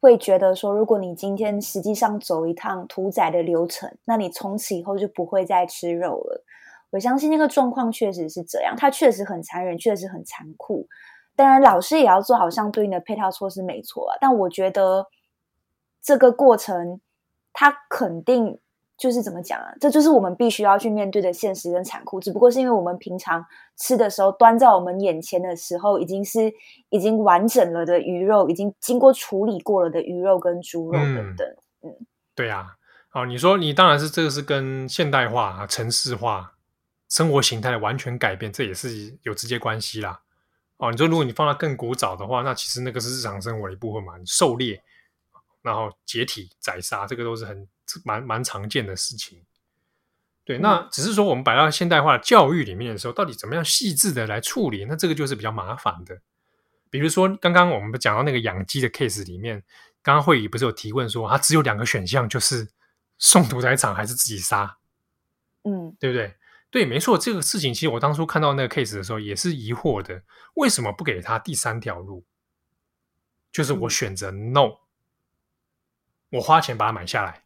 会觉得说，如果你今天实际上走一趟屠宰的流程，那你从此以后就不会再吃肉了。我相信那个状况确实是这样，它确实很残忍，确实很残酷。当然，老师也要做好相对应的配套措施，没错啊。但我觉得这个过程。他肯定就是怎么讲啊？这就是我们必须要去面对的现实跟残酷。只不过是因为我们平常吃的时候，端在我们眼前的时候，已经是已经完整了的鱼肉，已经经过处理过了的鱼肉跟猪肉等等。嗯，嗯对呀、啊。哦，你说你当然是这个是跟现代化、啊、城市化、生活形态的完全改变，这也是有直接关系啦。哦，你说如果你放到更古早的话，那其实那个是日常生活的一部分嘛，狩猎。然后解体宰杀，这个都是很蛮蛮常见的事情。对，那只是说我们摆到现代化的教育里面的时候，到底怎么样细致的来处理？那这个就是比较麻烦的。比如说刚刚我们讲到那个养鸡的 case 里面，刚刚会议不是有提问说，它只有两个选项，就是送屠宰场还是自己杀？嗯，对不对？对，没错，这个事情其实我当初看到那个 case 的时候也是疑惑的，为什么不给他第三条路？就是我选择 no。我花钱把它买下来，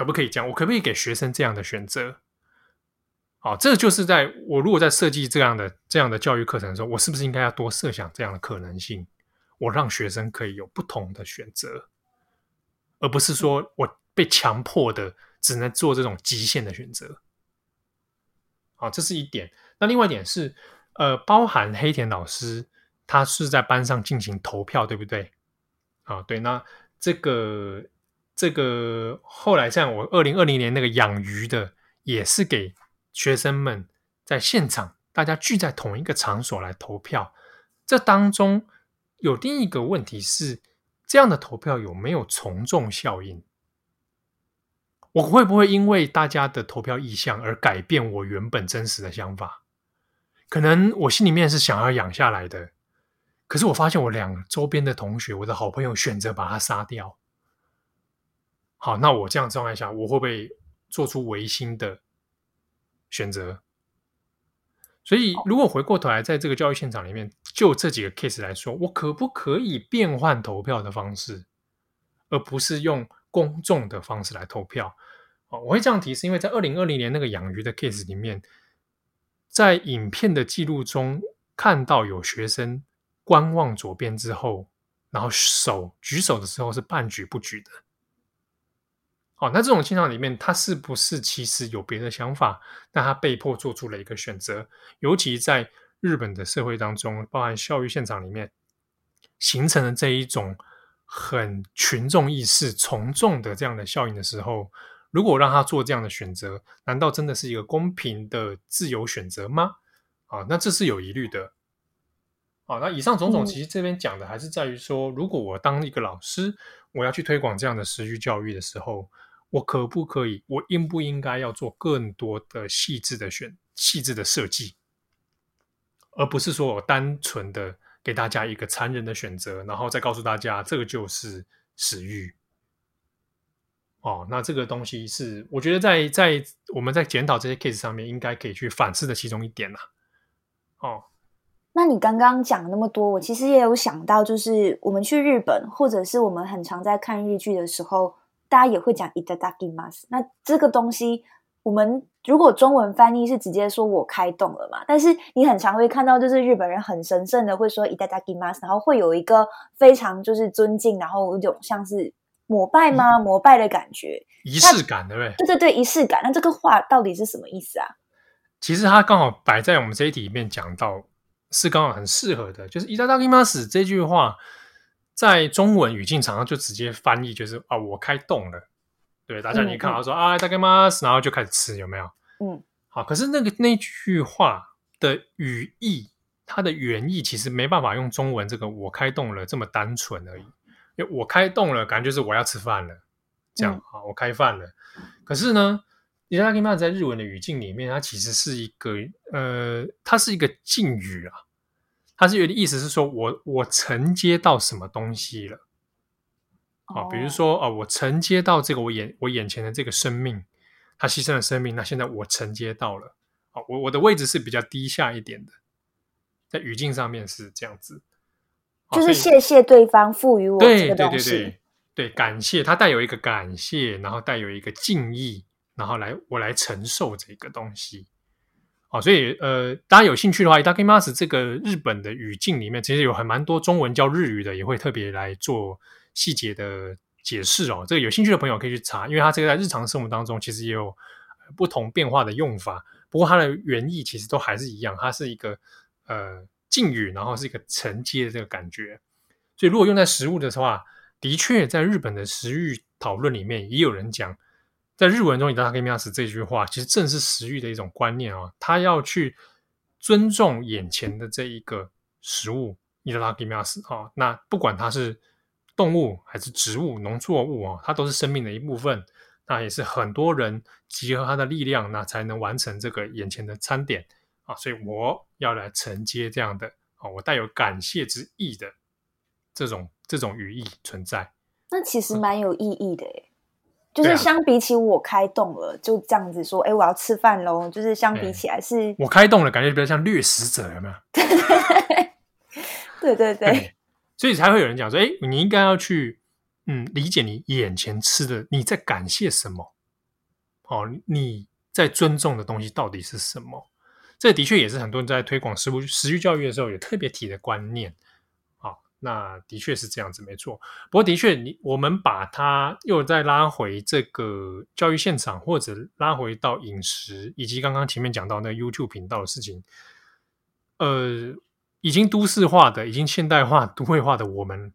可不可以这样？我可不可以给学生这样的选择？好，这就是在我如果在设计这样的这样的教育课程的时候，我是不是应该要多设想这样的可能性？我让学生可以有不同的选择，而不是说我被强迫的只能做这种极限的选择。好，这是一点。那另外一点是，呃，包含黑田老师，他是在班上进行投票，对不对？啊，对，那。这个这个后来像我二零二零年那个养鱼的，也是给学生们在现场大家聚在同一个场所来投票。这当中有另一个问题是，这样的投票有没有从众效应？我会不会因为大家的投票意向而改变我原本真实的想法？可能我心里面是想要养下来的。可是我发现，我两周边的同学，我的好朋友选择把它杀掉。好，那我这样状态下，我会不会做出违心的选择？所以，如果回过头来，在这个教育现场里面，就这几个 case 来说，我可不可以变换投票的方式，而不是用公众的方式来投票？哦，我会这样提，是因为在二零二零年那个养鱼的 case 里面，在影片的记录中看到有学生观望左边之后，然后手举手的时候是半举不举的。哦，那这种情况里面，他是不是其实有别的想法？那他被迫做出了一个选择，尤其在日本的社会当中，包含教育现场里面，形成了这一种很群众意识、从众的这样的效应的时候。如果让他做这样的选择，难道真的是一个公平的自由选择吗？啊，那这是有疑虑的。啊，那以上种种，其实这边讲的还是在于说，如果我当一个老师，我要去推广这样的食育教育的时候，我可不可以，我应不应该要做更多的细致的选、细致的设计，而不是说我单纯的给大家一个残忍的选择，然后再告诉大家这个就是食欲。哦，那这个东西是我觉得在在我们在检讨这些 case 上面，应该可以去反思的其中一点啦。哦，那你刚刚讲那么多，我其实也有想到，就是我们去日本，或者是我们很常在看日剧的时候，大家也会讲いただきます。那这个东西，我们如果中文翻译是直接说我开动了嘛，但是你很常会看到，就是日本人很神圣的会说いただきます，然后会有一个非常就是尊敬，然后有一种像是。膜拜吗？膜拜的感觉，仪式感，对不对？对对对，仪式感。那这个话到底是什么意思啊？其实它刚好摆在我们这一题里面讲到，是刚好很适合的。就是“いただきます”这句话， 在中文语境场上就直接翻译就是啊，我开动了。对，大家你看到说、嗯嗯、啊，いただきます，然后就开始吃，有没有？嗯，好。可是那个那句话的语义，它的原意其实没办法用中文这个“我开动了”这么单纯而已。我开动了，感觉就是我要吃饭了，这样啊、嗯，我开饭了。可是呢，いただきます在日文的语境里面，它其实是一个呃，它是一个敬语啊。 它是有的意思是说我我承接到什么东西了啊？比如说啊，我承接到这个我眼我眼前的这个生命，他牺牲了生命，那现在我承接到了啊，我我的位置是比较低下一点的，在语境上面是这样子。就是谢谢对方赋予我这个东西，对对对对，对，感谢它带有一个感谢，然后带有一个敬意，然后来我来承受这个东西。好，所以呃，大家有兴趣的话，いただきます这个日本的语境里面，其实有很蛮多中文教日语的，也会特别来做细节的解释哦。这个有兴趣的朋友可以去查，因为它这个在日常生活当中其实也有不同变化的用法，不过它的原意其实都还是一样，它是一个呃。敬语，然后是一个承接的这个感觉，所以如果用在食物的话，的确在日本的食育讨论里面，也有人讲， 在日文中“いただきます”这句话，其实正是食育的一种观念啊、哦，他要去尊重眼前的这一个食物“いただきます”啊，那不管它是动物还是植物、农作物啊，它都是生命的一部分，那也是很多人集合他的力量，那才能完成这个眼前的餐点。啊，所以我要来承接这样的啊，我带有感谢之意的这种这种语义存在。那其实蛮有意义的诶、嗯， 就是相比起我开动了，就这样子说，哎，我要吃饭喽。就是相比起来是，我开动了，感觉比较像掠食者，有没有？对对对，对，所以才会有人讲说，哎，你应该要去嗯理解你眼前吃的，你在感谢什么？哦，你在尊重的东西到底是什么？这的确也是很多人在推广食物食育教育的时候有特别提的观念，好，那的确是这样子，没错。不过的确，你我们把它又再拉回这个教育现场，或者拉回到饮食，以及刚刚前面讲到那个 YouTube 频道的事情，呃，已经都市化的、已经现代化、都会化的我们，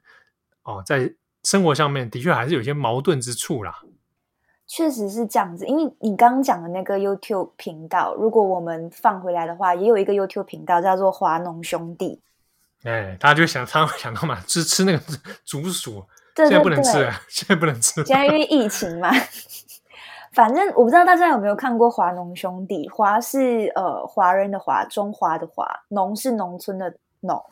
哦，在生活上面的确还是有些矛盾之处啦。确实是这样子，因为你刚刚讲的那个 YouTube 频道，如果我们放回来的话，也有一个 YouTube 频道叫做华农兄弟。哎，大家就想，他会想到嘛，吃吃那个竹鼠，现在不能吃了，现在不能吃。现在因为疫情嘛，反正我不知道大家有没有看过华农兄弟。华是呃华人的华，中华的华，农是农村的农。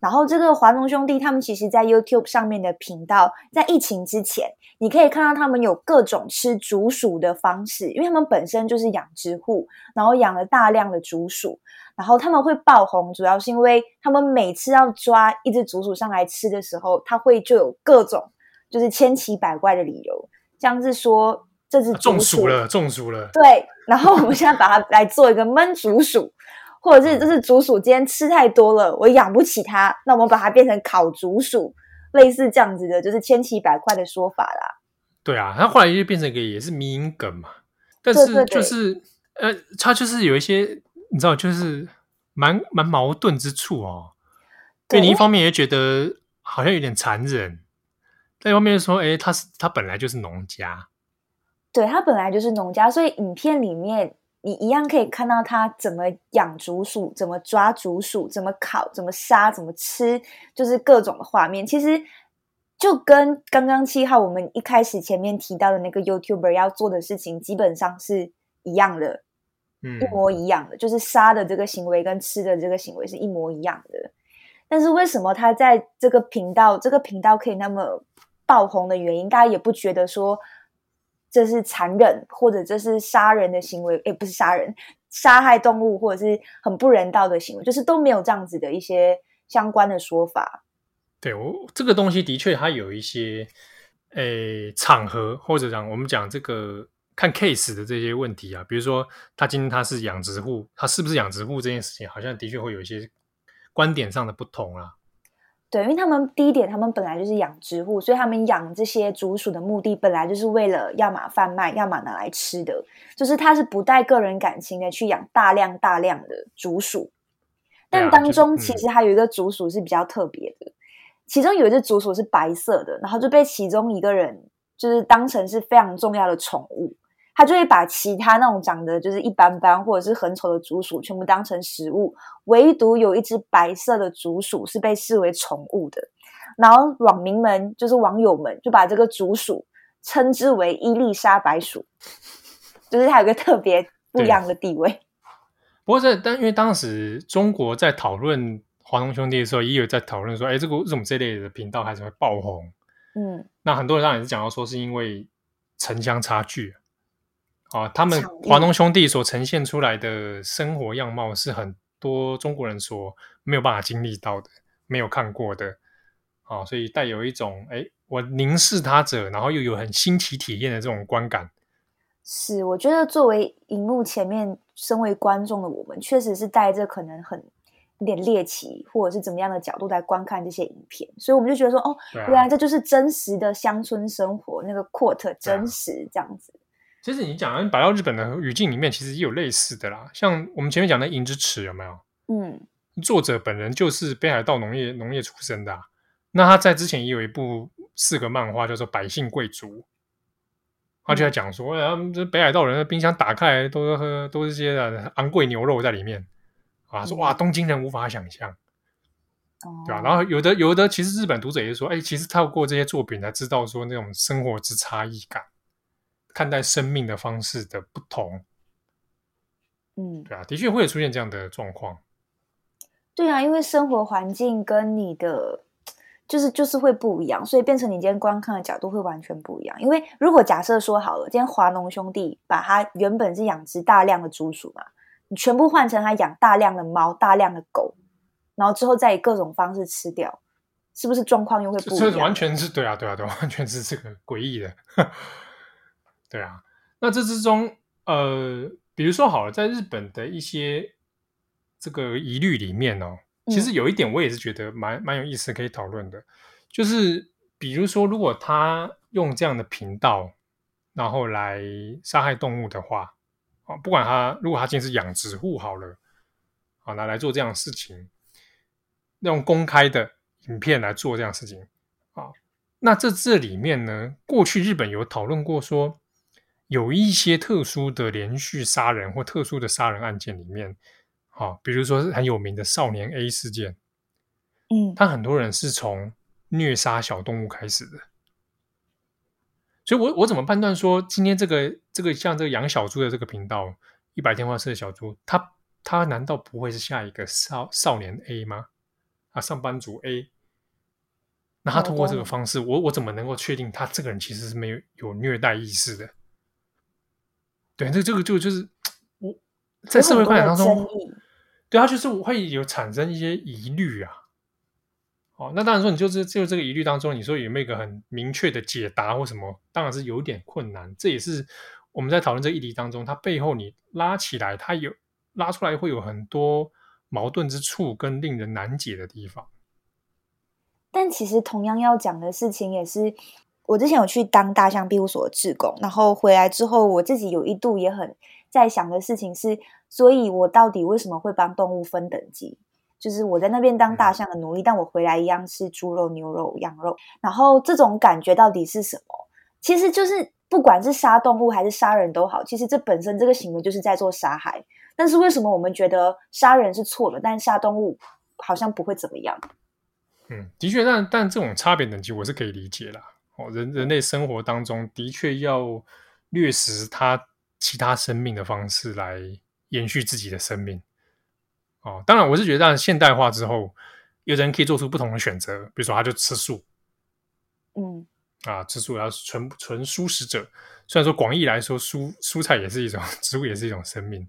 然后这个华农兄弟，他们其实在 YouTube 上面的频道，在疫情之前，你可以看到他们有各种吃竹鼠的方式，因为他们本身就是养殖户，然后养了大量的竹鼠，然后他们会爆红，主要是因为他们每次要抓一只竹鼠上来吃的时候，他会就有各种就是千奇百怪的理由，像是说这只中暑了，中暑了。对，然后我们现在把它来做一个焖竹鼠，或者是这只竹鼠今天吃太多了，我养不起它，那我们把它变成烤竹鼠，类似这样子的，就是千奇百怪的说法啦。对啊，它后来就变成一个也是迷因梗嘛。但是就是呃，它就是有一些你知道，就是蛮蛮矛盾之处哦。对，你一方面也觉得好像有点残忍，另一方面说，哎，他是他本来就是农家，对，他本来就是农家，所以影片里面你一样可以看到他怎么养竹鼠，怎么抓竹鼠，怎么烤，怎么杀，怎么吃，就是各种的画面。其实。就跟刚刚七号我们一开始前面提到的那个 YouTuber 要做的事情，基本上是一样的，嗯，一模一样的，就是杀的这个行为跟吃的这个行为是一模一样的。但是为什么他在这个频道，这个频道可以那么爆红的原因，大家也不觉得说这是残忍或者这是杀人的行为，诶，不是杀人，杀害动物或者是很不人道的行为，就是都没有这样子的一些相关的说法。对，我这个东西的确，它有一些诶场合，或者讲我们讲这个看 case 的这些问题啊，比如说他今天他是养殖户，他是不是养殖户这件事情，好像的确会有一些观点上的不同啊。对，因为他们第一点，他们本来就是养殖户，所以他们养这些竹鼠的目的本来就是为了要么贩卖，要么拿来吃的，就是他是不带个人感情的去养大量大量的竹鼠。但当中其实还有一个竹鼠是比较特别的。其中有一只竹鼠是白色的，然后就被其中一个人就是当成是非常重要的宠物，他就会把其他那种长得就是一般般或者是很丑的竹鼠全部当成食物，唯独有一只白色的竹鼠是被视为宠物的。然后网民们就是网友们就把这个竹鼠称之为伊丽莎白鼠，就是它有个特别不一样的地位。不过这但因为当时中国在讨论。华农兄弟的时候也有在讨论说，哎，这个为什么这类的频道还是会爆红？嗯，那很多人当然也是讲到说，是因为城乡差距啊，他们华农兄弟所呈现出来的生活样貌是很多中国人所没有办法经历到的，没有看过的啊，所以带有一种哎，我凝视他者，然后又有很新奇体验的这种观感。是，我觉得作为荧幕前面身为观众的我们，确实是带着可能很。有点猎奇，或者是怎么样的角度来观看这些影片，所以我们就觉得说，哦，啊、原来这就是真实的乡村生活，那个 quote 真实这样子。其实你讲，你摆到日本的语境里面，其实也有类似的啦。像我们前面讲的《银之匙》，有没有？嗯，作者本人就是北海道农业农业出身的、啊。那他在之前也有一部四个漫画，叫做《百姓贵族》，他就在讲说，哎、嗯，这北海道人的冰箱打开来都喝都是些昂贵牛肉在里面。啊，说哇，东京人无法想象，嗯、对吧、啊？然后有的有的，其实日本读者也说，哎，其实透过这些作品才知道说那种生活之差异感，看待生命的方式的不同，嗯，对啊，的确会有出现这样的状况。对啊，因为生活环境跟你的就是就是会不一样，所以变成你今天观看的角度会完全不一样。因为如果假设说好了，今天华农兄弟把他原本是养殖大量的猪鼠嘛。你全部换成他养大量的猫、大量的狗，然后之后再以各种方式吃掉，是不是状况又会不一样？这完全是对啊，对啊，对，完全是这个诡异的。对啊，那这之中，呃，比如说好了，在日本的一些这个疑虑里面哦，其实有一点我也是觉得蛮蛮有意思，可以讨论的，就是比如说，如果他用这样的频道，然后来杀害动物的话。啊不管他，如果他今天是养殖户好了，好拿来做这样的事情，用公开的影片来做这样的事情，啊，那这这里面呢，过去日本有讨论过说，有一些特殊的连续杀人或特殊的杀人案件里面，啊，比如说很有名的少年 A 事件，嗯，他很多人是从虐杀小动物开始的。所以我，我我怎么判断说今天这个这个像这个养小猪的这个频道，一百天花式的小猪，他他难道不会是下一个少少年 A 吗？啊，上班族 A，那他通过这个方式，哦、我我怎么能够确定他这个人其实是没有有虐待意识的？对，这这个就就是我在社会观点当中，对，他就是会有产生一些疑虑啊。哦，那当然说，你就是就这个疑虑当中，你说有没有一个很明确的解答或什么？当然是有点困难。这也是我们在讨论这个议题当中，它背后你拉起来，它有拉出来会有很多矛盾之处跟令人难解的地方。但其实同样要讲的事情也是，我之前有去当大象庇护所的志工，然后回来之后，我自己有一度也很在想的事情是，所以我到底为什么会帮动物分等级？就是我在那边当大象的奴隶，但我回来一样是猪肉、牛肉、羊肉。然后这种感觉到底是什么？其实就是不管是杀动物还是杀人都好，其实这本身这个行为就是在做杀害。但是为什么我们觉得杀人是错的，但杀动物好像不会怎么样？嗯，的确，但但这种差别等级我是可以理解啦。哦，人人类生活当中的确要掠食它其他生命的方式来延续自己的生命。哦，当然，我是觉得，当然现代化之后，有人可以做出不同的选择，比如说，他就吃素，嗯，啊，吃素，然后纯纯素食者。虽然说广义来说，蔬蔬菜也是一种 植物，也是一种生命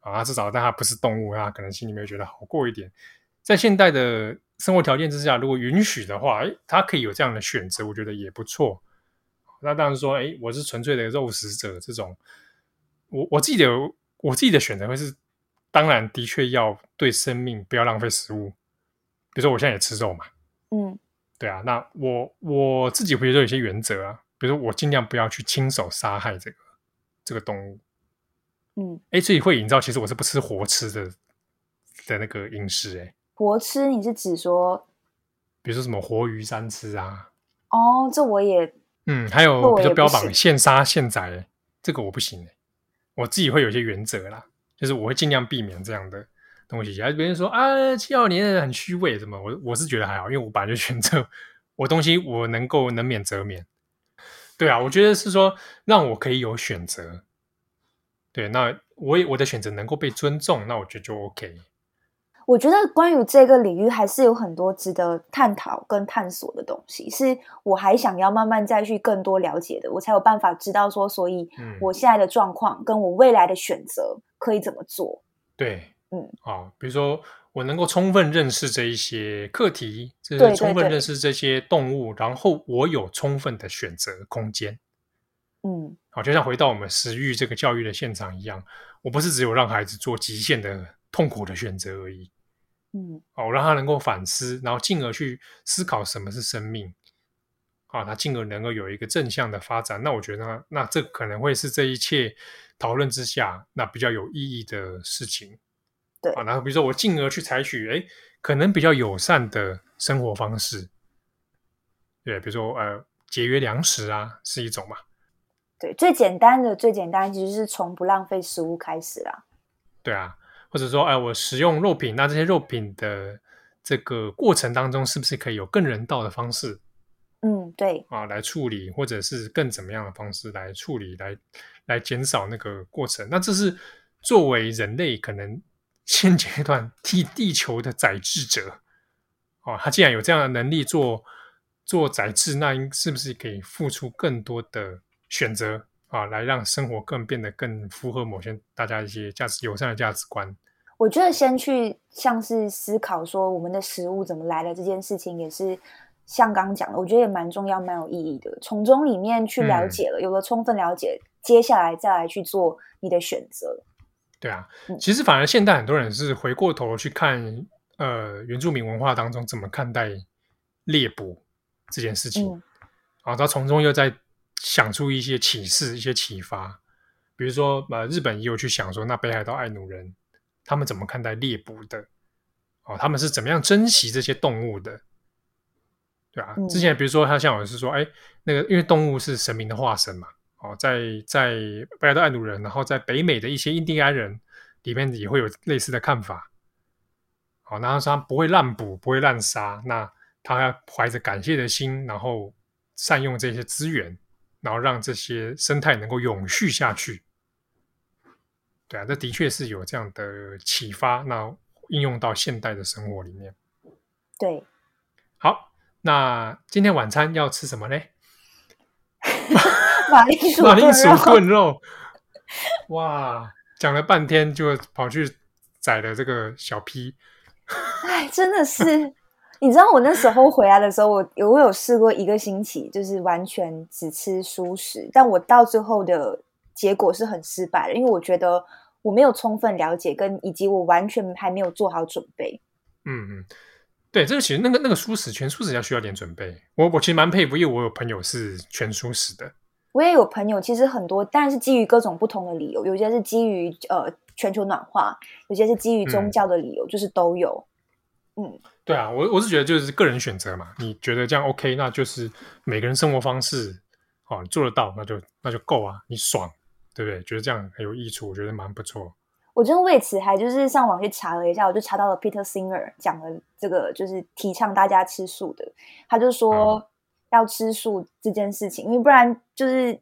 啊，至少但它不是动物，它可能心里面觉得好过一点。在现代的生活条件之下，如果允许的话，诶，他可以有这样的选择，我觉得也不错。那当然说，诶，我是纯粹的肉食者，这种，我我自己的我自己的选择会是。当然，的确要对生命不要浪费食物。比如说，我现在也吃肉嘛，嗯，对啊。那我我自己会有些原则啊，比如说我尽量不要去亲手杀害这个这个动物，嗯，哎，所以会营造其实我是不吃活吃的的那个饮食，哎，活吃你是指说，比如说什么活鱼三吃啊？哦，这我也，嗯，还有比如说标榜现杀现宰，这个我不行，我自己会有一些原则啦。就是我会尽量避免这样的东西，还是别人说啊，七号年很虚伪，什么？我我是觉得还好，因为我本来就选择我东西，我能够能免则免。对啊，我觉得是说让我可以有选择。对，那我也我的选择能够被尊重，那我觉得就 OK。我觉得关于这个领域还是有很多值得探讨跟探索的东西，是我还想要慢慢再去更多了解的，我才有办法知道说，所以我现在的状况跟我未来的选择。可以怎么做？对，嗯，好，比如说我能够充分认识这一些课题，就是充分认识这些动物，然后我有充分的选择空间。嗯，好，就像回到我们食育这个教育的现场一样，我不是只有让孩子做极限的痛苦的选择而已。嗯，哦，我让他能够反思，然后进而去思考什么是生命。啊，他进而能够有一个正向的发展，那我觉得那，那这可能会是这一切讨论之下那比较有意义的事情。对啊，然后比如说我进而去采取，哎，可能比较友善的生活方式，对，比如说呃节约粮食啊，是一种嘛。对，最简单的最简单其实是从不浪费食物开始啦。对啊，或者说哎，我食用肉品，那这些肉品的这个过程当中，是不是可以有更人道的方式？嗯，对啊，来处理，或者是更怎么样的方式来处理，来来减少那个过程。那这是作为人类可能现阶段替地球的宰制者，哦，他既然有这样的能力做做宰制，那应是不是可以付出更多的选择啊，来让生活更变得更符合某些大家一些价值友善的价值观？我觉得先去像是思考说我们的食物怎么来的这件事情，也是。像刚讲的，我觉得也蛮重要、蛮有意义的。从中里面去了解了，嗯、有了充分了解，接下来再来去做你的选择。对啊，其实反而现代很多人是回过头去看，呃，原住民文化当中怎么看待猎捕这件事情，嗯、然后他从中又在想出一些启示、一些启发。比如说，呃，日本也有去想说，那北海道爱努人他们怎么看待猎捕的？哦，他们是怎么样珍惜这些动物的？对啊，之前比如说他像我是说，哎，那个因为动物是神明的化身嘛，哦，在在北海道爱努人，然后在北美的一些印第安人里面也会有类似的看法。好，然后他不会滥捕，不会滥杀，那他要怀着感谢的心，然后善用这些资源，然后让这些生态能够永续下去。对啊，这的确是有这样的启发，那应用到现代的生活里面。对，好。那今天晚餐要吃什么呢？马铃薯，马铃薯炖肉。哇，讲了半天就跑去宰了这个小 P。哎，真的是，你知道我那时候回来的时候，我有我有试过一个星期，就是完全只吃蔬食，但我到最后的结果是很失败的，因为我觉得我没有充分了解，跟以及我完全还没有做好准备。嗯嗯。对，这个其实那个那个蔬食全蔬食要需要点准备。我我其实蛮佩服，因为我有朋友是全蔬食的。我也有朋友，其实很多，当然是基于各种不同的理由，有些是基于呃全球暖化，有些是基于宗教的理由，嗯、就是都有。嗯，对啊，我我是觉得就是个人选择嘛，你觉得这样 OK，那就是每个人生活方式，哦，你做得到，那就那就够啊，你爽，对不对？觉得这样很有益处，我觉得蛮不错。我真的为此还就是上网去查了一下，我就查到了 Peter Singer 讲的这个，就是提倡大家吃素的。他就说要吃素这件事情，因为不然就是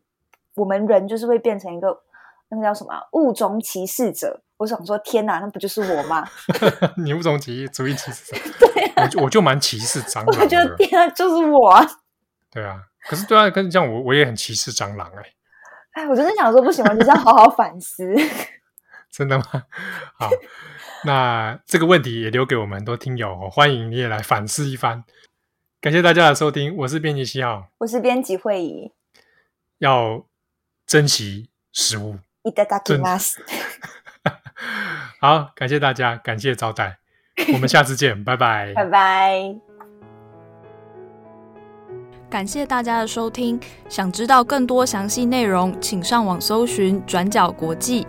我们人就是会变成一个那个叫什么物种歧视者。我想说，天哪，那不就是我吗？你物种歧视主义歧视者？对啊，我就我就蛮歧视蟑螂。我觉得天啊，就是我。对啊，可是对啊，可是这样我我也很歧视蟑螂哎、欸。哎，我真的想说不行，我就是要好好反思。真的吗？好，那这个问题也留给我们很多听友哦，欢迎你也来反思一番。感谢大家的收听，我是编辑七号，我是编辑慧仪，要珍惜食物。いただきます。 好，感谢大家，感谢招待，我们下次见，拜拜，拜拜。感谢大家的收听，想知道更多详细内容，请上网搜寻转角国际。